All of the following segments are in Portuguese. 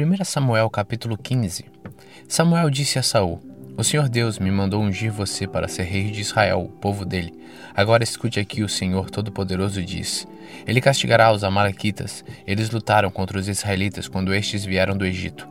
1 Samuel capítulo 15 Samuel disse a Saul: O Senhor Deus me mandou ungir você para ser rei de Israel, o povo dele. Agora escute aqui o Senhor Todo-Poderoso diz: Ele castigará os amalequitas. Eles lutaram contra os israelitas quando estes vieram do Egito.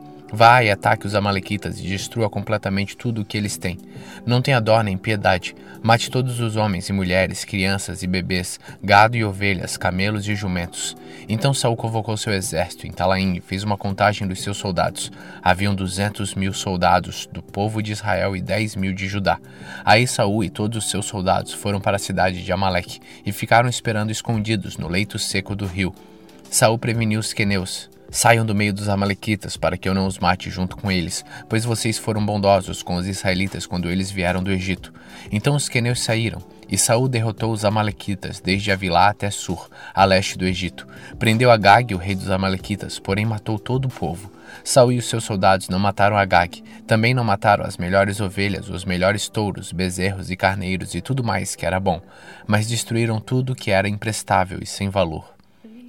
E ataque os Amalequitas e destrua completamente tudo o que eles têm. Não tenha dó nem piedade. Mate todos os homens e mulheres, crianças e bebês, gado e ovelhas, camelos e jumentos. Então Saul convocou seu exército em Talaim e fez uma contagem dos seus soldados. Haviam duzentos mil soldados do povo de Israel e dez mil de Judá. Aí Saul e todos os seus soldados foram para a cidade de Amaleque e ficaram esperando escondidos no leito seco do rio. Saul preveniu os queneus. Saiam do meio dos Amalequitas, para que eu não os mate junto com eles, pois vocês foram bondosos com os israelitas quando eles vieram do Egito. Então os queneus saíram, e Saul derrotou os Amalequitas, desde Avilá até Sur, a leste do Egito. Prendeu Agag, o rei dos Amalequitas, porém matou todo o povo. Saul e os seus soldados não mataram Agag, também não mataram as melhores ovelhas, os melhores touros, bezerros e carneiros e tudo mais que era bom, mas destruíram tudo que era imprestável e sem valor.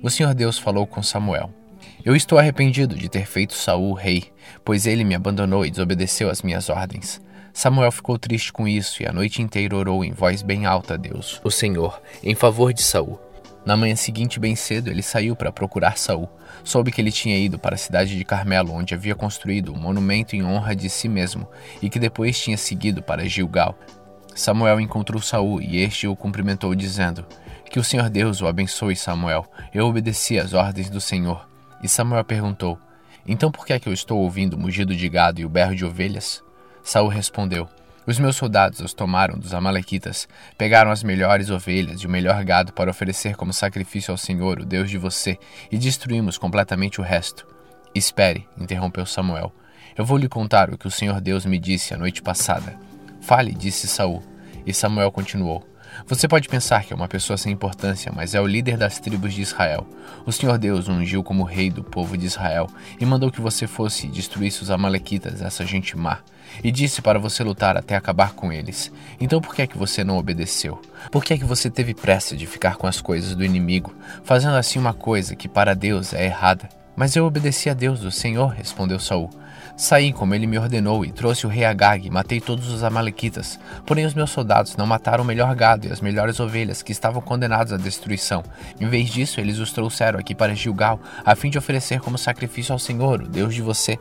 O Senhor Deus falou com Samuel. Eu estou arrependido de ter feito Saul rei, pois ele me abandonou e desobedeceu às minhas ordens. Samuel ficou triste com isso e a noite inteira orou em voz bem alta a Deus, o Senhor, em favor de Saul. Na manhã seguinte, bem cedo, ele saiu para procurar Saul. Soube que ele tinha ido para a cidade de Carmelo, onde havia construído um monumento em honra de si mesmo, e que depois tinha seguido para Gilgal. Samuel encontrou Saul e este o cumprimentou dizendo: Que o Senhor Deus o abençoe, Samuel. Eu obedeci às ordens do Senhor. E Samuel perguntou: Então por que é que eu estou ouvindo o mugido de gado e o berro de ovelhas? Saul respondeu: Os meus soldados os tomaram dos amalequitas, pegaram as melhores ovelhas e o melhor gado para oferecer como sacrifício ao Senhor, o Deus de você, e destruímos completamente o resto. Espere, interrompeu Samuel. Eu vou lhe contar o que o Senhor Deus me disse a noite passada. Fale, disse Saul. E Samuel continuou: você pode pensar que é uma pessoa sem importância, mas é o líder das tribos de Israel. O Senhor Deus o ungiu como rei do povo de Israel e mandou que você fosse e destruísse os amalequitas, essa gente má, e disse para você lutar até acabar com eles. Então por que é que você não obedeceu? Por que é que você teve pressa de ficar com as coisas do inimigo, fazendo assim uma coisa que para Deus é errada? Mas eu obedeci a Deus, o Senhor, respondeu Saul. Saí como ele me ordenou e trouxe o rei Agag e matei todos os amalequitas. Porém os meus soldados não mataram o melhor gado e as melhores ovelhas que estavam condenados à destruição. Em vez disso, eles os trouxeram aqui para Gilgal, a fim de oferecer como sacrifício ao Senhor, o Deus de você.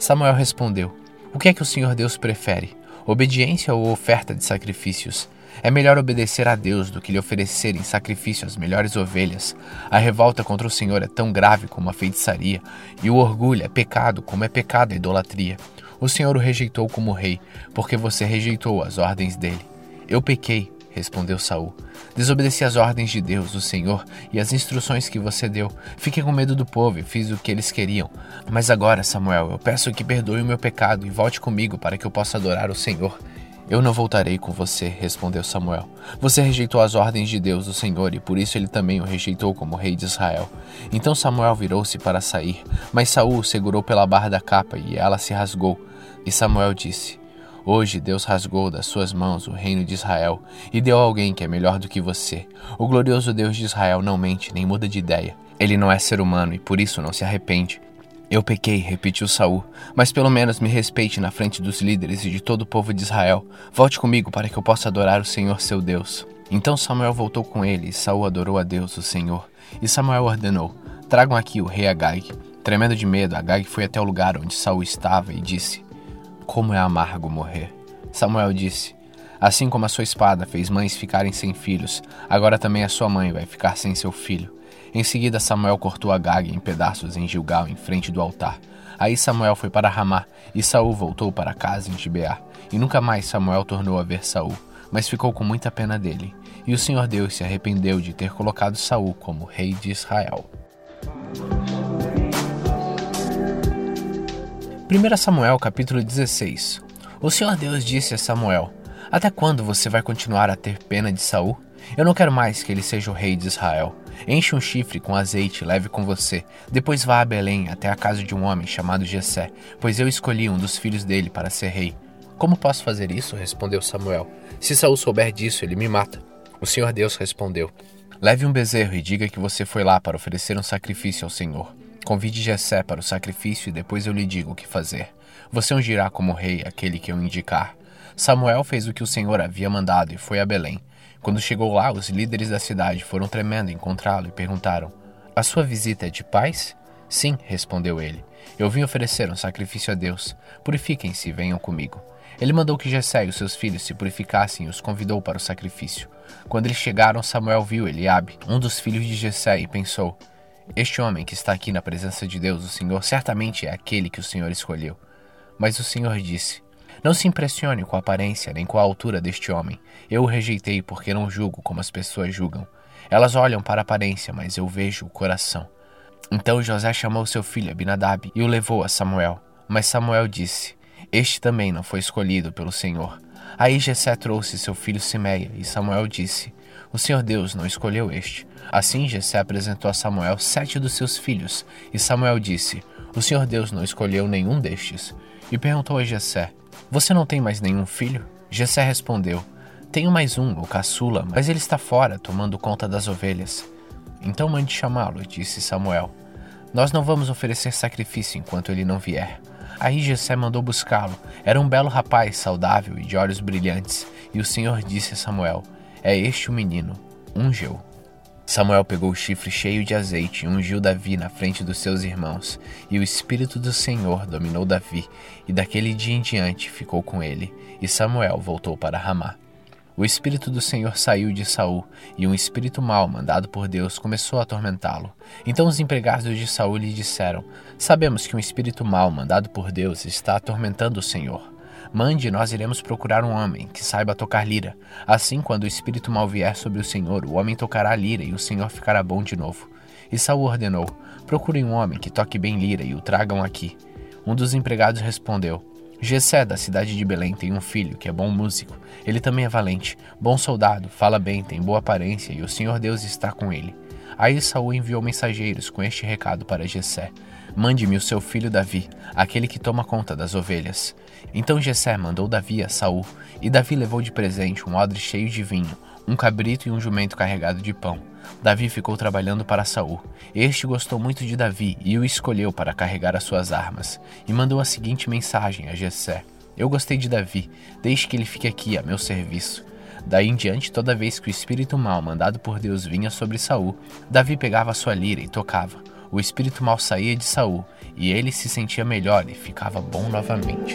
Samuel respondeu: O que é que o Senhor Deus prefere? Obediência ou oferta de sacrifícios? É melhor obedecer a Deus do que lhe oferecer em sacrifício as melhores ovelhas. A revolta contra o Senhor é tão grave como a feitiçaria, e o orgulho é pecado como é pecado a idolatria. O Senhor o rejeitou como rei, porque você rejeitou as ordens dele. Eu pequei, respondeu Saul. Desobedeci as ordens de Deus, o Senhor, e as instruções que você deu. Fiquei com medo do povo e fiz o que eles queriam. Mas agora, Samuel, eu peço que perdoe o meu pecado e volte comigo para que eu possa adorar o Senhor. Eu não voltarei com você, respondeu Samuel. Você rejeitou as ordens de Deus, o Senhor, e por isso ele também o rejeitou como rei de Israel. Então Samuel virou-se para sair, mas Saul o segurou pela barra da capa e ela se rasgou. E Samuel disse: Hoje Deus rasgou das suas mãos o reino de Israel e deu a alguém que é melhor do que você. O glorioso Deus de Israel não mente nem muda de ideia. Ele não é ser humano e por isso não se arrepende. Eu pequei, repetiu Saul, mas pelo menos me respeite na frente dos líderes e de todo o povo de Israel. Volte comigo para que eu possa adorar o Senhor seu Deus. Então Samuel voltou com ele, e Saul adorou a Deus, o Senhor. E Samuel ordenou: Tragam aqui o rei Agag. Tremendo de medo, Agag foi até o lugar onde Saul estava e disse: Como é amargo morrer. Samuel disse: Assim como a sua espada fez mães ficarem sem filhos, agora também a sua mãe vai ficar sem seu filho. Em seguida, Samuel cortou Agag em pedaços em Gilgal, em frente do altar. Aí Samuel foi para Ramá, e Saul voltou para casa em Gibeá. E nunca mais Samuel tornou a ver Saul, mas ficou com muita pena dele. E o Senhor Deus se arrependeu de ter colocado Saul como rei de Israel. 1 Samuel capítulo 16 O Senhor Deus disse a Samuel: Até quando você vai continuar a ter pena de Saul? Eu não quero mais que ele seja o rei de Israel. Enche um chifre com azeite e leve com você. Depois vá a Belém, até a casa de um homem chamado Jessé, pois eu escolhi um dos filhos dele para ser rei. Como posso fazer isso? respondeu Samuel. Se Saul souber disso, ele me mata. O Senhor Deus respondeu: Leve um bezerro e diga que você foi lá para oferecer um sacrifício ao Senhor. Convide Jessé para o sacrifício e depois eu lhe digo o que fazer. Você ungirá como rei aquele que eu indicar. Samuel fez o que o Senhor havia mandado e foi a Belém. Quando chegou lá, os líderes da cidade foram tremendo encontrá-lo e perguntaram: A sua visita é de paz? Sim, respondeu ele. Eu vim oferecer um sacrifício a Deus. Purifiquem-se e venham comigo. Ele mandou que Jessé e os seus filhos se purificassem e os convidou para o sacrifício. Quando eles chegaram, Samuel viu Eliabe, um dos filhos de Jessé, e pensou: Este homem que está aqui na presença de Deus, o Senhor, certamente é aquele que o Senhor escolheu. Mas o Senhor disse: Não se impressione com a aparência nem com a altura deste homem. Eu o rejeitei porque não julgo como as pessoas julgam. Elas olham para a aparência, mas eu vejo o coração. Então José chamou seu filho Abinadab e o levou a Samuel. Mas Samuel disse: este também não foi escolhido pelo Senhor. Aí Jessé trouxe seu filho Simeia, e Samuel disse: O Senhor Deus não escolheu este. Assim Jessé apresentou a Samuel sete dos seus filhos, e Samuel disse: O Senhor Deus não escolheu nenhum destes. E perguntou a Jessé: Você não tem mais nenhum filho? Jessé respondeu: Tenho mais um, o caçula, mas ele está fora, tomando conta das ovelhas. Então mande chamá-lo, disse Samuel. Nós não vamos oferecer sacrifício enquanto ele não vier. Aí Jessé mandou buscá-lo. Era um belo rapaz, saudável e de olhos brilhantes. E o Senhor disse a Samuel: É este o menino. Ungeu. Samuel pegou o chifre cheio de azeite e ungiu Davi na frente dos seus irmãos. E o Espírito do Senhor dominou Davi, e daquele dia em diante ficou com ele. E Samuel voltou para Ramá. O espírito do Senhor saiu de Saul, e um espírito mau mandado por Deus começou a atormentá-lo. Então os empregados de Saul lhe disseram: Sabemos que um espírito mau mandado por Deus está atormentando o Senhor. Mande, nós iremos procurar um homem que saiba tocar lira. Assim, quando o espírito mau vier sobre o Senhor, o homem tocará lira e o Senhor ficará bom de novo. E Saul ordenou: Procurem um homem que toque bem lira e o tragam aqui. Um dos empregados respondeu: Gessé, da cidade de Belém, tem um filho que é bom músico. Ele também é valente, bom soldado, fala bem, tem boa aparência e o Senhor Deus está com ele. Aí Saul enviou mensageiros com este recado para Gessé: Mande-me o seu filho Davi, aquele que toma conta das ovelhas. Então Gessé mandou Davi a Saul, e Davi levou de presente um odre cheio de vinho, um cabrito e um jumento carregado de pão. Davi ficou trabalhando para Saul. Este gostou muito de Davi e o escolheu para carregar as suas armas, e mandou a seguinte mensagem a Jessé: Eu gostei de Davi, deixe que ele fique aqui a meu serviço. Daí em diante, toda vez que o espírito mau mandado por Deus vinha sobre Saul, Davi pegava sua lira e tocava. O espírito mau saía de Saul, e ele se sentia melhor e ficava bom novamente.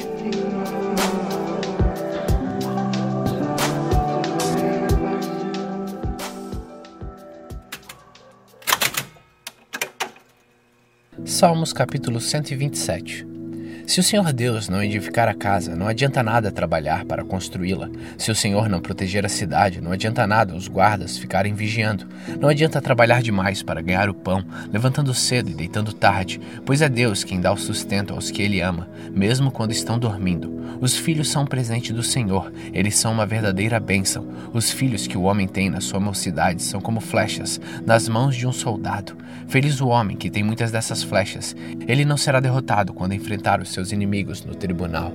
2 Salmos capítulo 127 se o Senhor Deus não edificar a casa, não adianta nada trabalhar para construí-la. Se o Senhor não proteger a cidade, não adianta nada os guardas ficarem vigiando. Não adianta trabalhar demais para ganhar o pão, levantando cedo e deitando tarde, pois é Deus quem dá o sustento aos que Ele ama, mesmo quando estão dormindo. Os filhos são um presente do Senhor, eles são uma verdadeira bênção. Os filhos que o homem tem na sua mocidade são como flechas nas mãos de um soldado. Feliz o homem que tem muitas dessas flechas. Ele não será derrotado quando enfrentar os seus inimigos no tribunal.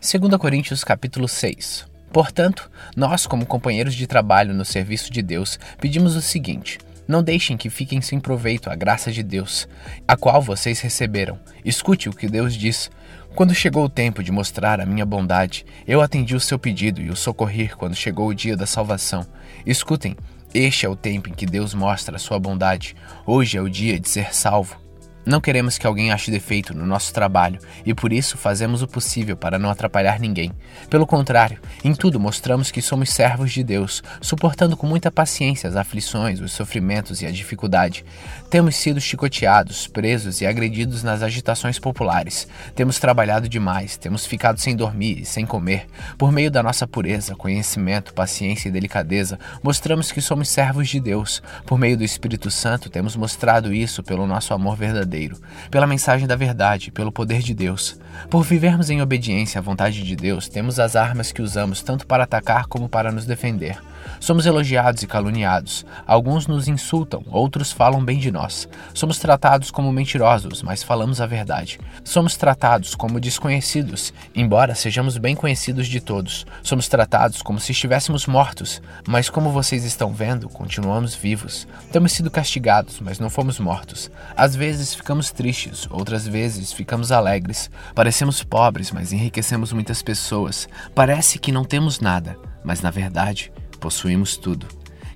Segunda Coríntios capítulo 6. Portanto, nós, como companheiros de trabalho no serviço de Deus, pedimos o seguinte: não deixem que fiquem sem proveito a graça de Deus, a qual vocês receberam. Escute o que Deus diz. Quando chegou o tempo de mostrar a minha bondade, eu atendi o seu pedido e o socorri quando chegou o dia da salvação. Escutem, este é o tempo em que Deus mostra a sua bondade. Hoje é o dia de ser salvo. Não queremos que alguém ache defeito no nosso trabalho e por isso fazemos o possível para não atrapalhar ninguém. Pelo contrário, em tudo mostramos que somos servos de Deus, suportando com muita paciência as aflições, os sofrimentos e a dificuldade. Temos sido chicoteados, presos e agredidos nas agitações populares. Temos trabalhado demais, temos ficado sem dormir e sem comer. Por meio da nossa pureza, conhecimento, paciência e delicadeza, mostramos que somos servos de Deus. Por meio do Espírito Santo, temos mostrado isso pelo nosso amor verdadeiro verdadeiro, pela mensagem da verdade, pelo poder de Deus. Por vivermos em obediência à vontade de Deus, temos as armas que usamos tanto para atacar como para nos defender. Somos elogiados e caluniados. Alguns nos insultam, outros falam bem de nós. Somos tratados como mentirosos, mas falamos a verdade. Somos tratados como desconhecidos, embora sejamos bem conhecidos de todos. Somos tratados como se estivéssemos mortos, mas como vocês estão vendo, continuamos vivos. Temos sido castigados, mas não fomos mortos. Às vezes ficamos tristes, outras vezes ficamos alegres. Parecemos pobres, mas enriquecemos muitas pessoas. Parece que não temos nada, mas na verdade possuímos tudo.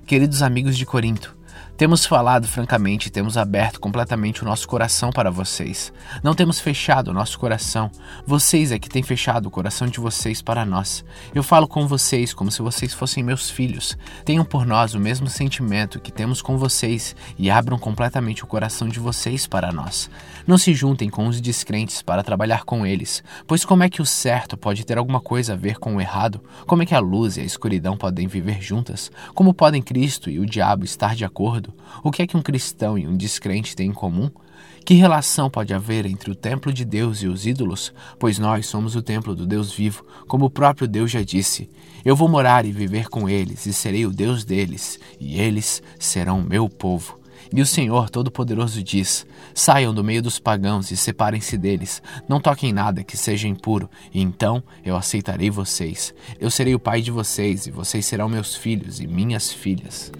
Queridos amigos de Corinto, temos falado francamente, temos aberto completamente o nosso coração para vocês. Não temos fechado o nosso coração. Vocês é que têm fechado o coração de vocês para nós. Eu falo com vocês como se vocês fossem meus filhos. Tenham por nós o mesmo sentimento que temos com vocês e abram completamente o coração de vocês para nós. Não se juntem com os descrentes para trabalhar com eles, pois como é que o certo pode ter alguma coisa a ver com o errado? Como é que a luz e a escuridão podem viver juntas? Como podem Cristo e o diabo estar de acordo? O que é que um cristão e um descrente têm em comum? Que relação pode haver entre o templo de Deus e os ídolos? Pois nós somos o templo do Deus vivo, como o próprio Deus já disse: Eu vou morar e viver com eles, e serei o Deus deles, e eles serão meu povo. E o Senhor Todo-Poderoso diz: Saiam do meio dos pagãos e separem-se deles. Não toquem nada que seja impuro, e então eu aceitarei vocês. Eu serei o pai de vocês, e vocês serão meus filhos e minhas filhas.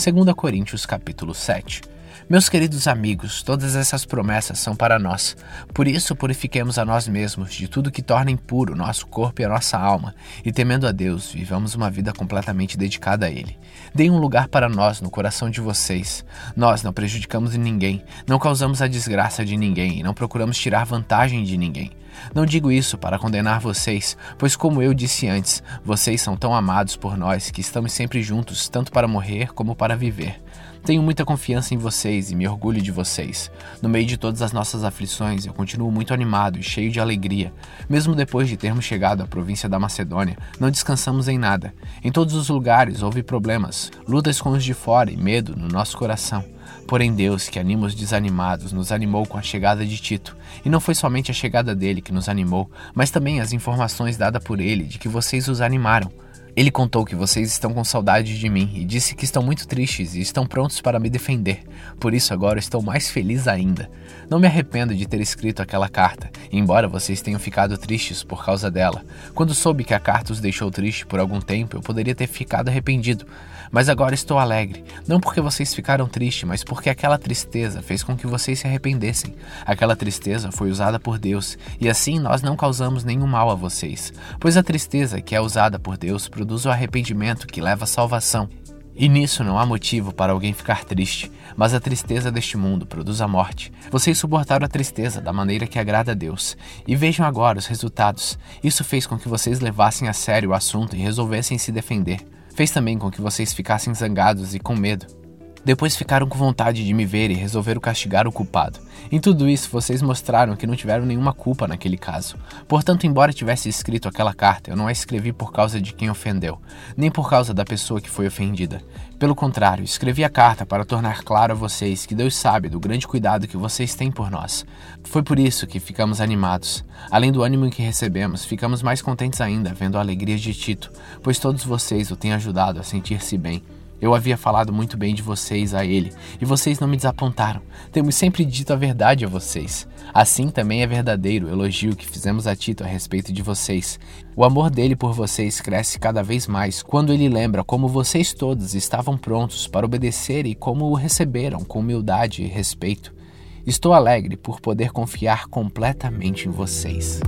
2 Coríntios capítulo 7. Meus queridos amigos, todas essas promessas são para nós. Por isso, purifiquemos a nós mesmos de tudo que torna impuro nosso corpo e a nossa alma, e temendo a Deus, vivamos uma vida completamente dedicada a Ele. Deem um lugar para nós no coração de vocês. Nós não prejudicamos ninguém, não causamos a desgraça de ninguém e não procuramos tirar vantagem de ninguém. Não digo isso para condenar vocês, pois, como eu disse antes, vocês são tão amados por nós que estamos sempre juntos, tanto para morrer como para viver. Tenho muita confiança em vocês e me orgulho de vocês. No meio de todas as nossas aflições, eu continuo muito animado e cheio de alegria. Mesmo depois de termos chegado à província da Macedônia, não descansamos em nada. Em todos os lugares houve problemas, lutas com os de fora e medo no nosso coração. Porém, Deus, que anima os desanimados, nos animou com a chegada de Tito. E não foi somente a chegada dele que nos animou, mas também as informações dadas por ele de que vocês os animaram. Ele contou que vocês estão com saudade de mim e disse que estão muito tristes e estão prontos para me defender. Por isso agora estou mais feliz ainda. Não me arrependo de ter escrito aquela carta, embora vocês tenham ficado tristes por causa dela. Quando soube que a carta os deixou triste por algum tempo, eu poderia ter ficado arrependido. Mas agora estou alegre, não porque vocês ficaram tristes, mas porque aquela tristeza fez com que vocês se arrependessem. Aquela tristeza foi usada por Deus, e assim nós não causamos nenhum mal a vocês. Pois a tristeza que é usada por Deus produz o arrependimento que leva à salvação. E nisso não há motivo para alguém ficar triste, mas a tristeza deste mundo produz a morte. Vocês suportaram a tristeza da maneira que agrada a Deus. E vejam agora os resultados. Isso fez com que vocês levassem a sério o assunto e resolvessem se defender. Fez também com que vocês ficassem zangados e com medo. Depois ficaram com vontade de me ver e resolveram castigar o culpado. Em tudo isso, vocês mostraram que não tiveram nenhuma culpa naquele caso. Portanto, embora tivesse escrito aquela carta, eu não a escrevi por causa de quem ofendeu, nem por causa da pessoa que foi ofendida. Pelo contrário, escrevi a carta para tornar claro a vocês que Deus sabe do grande cuidado que vocês têm por nós. Foi por isso que ficamos animados. Além do ânimo que recebemos, ficamos mais contentes ainda vendo a alegria de Tito, pois todos vocês o têm ajudado a sentir-se bem. Eu havia falado muito bem de vocês a ele, e vocês não me desapontaram. Temos sempre dito a verdade a vocês. Assim também é verdadeiro o elogio que fizemos a Tito a respeito de vocês. O amor dele por vocês cresce cada vez mais quando ele lembra como vocês todos estavam prontos para obedecer e como o receberam com humildade e respeito. Estou alegre por poder confiar completamente em vocês.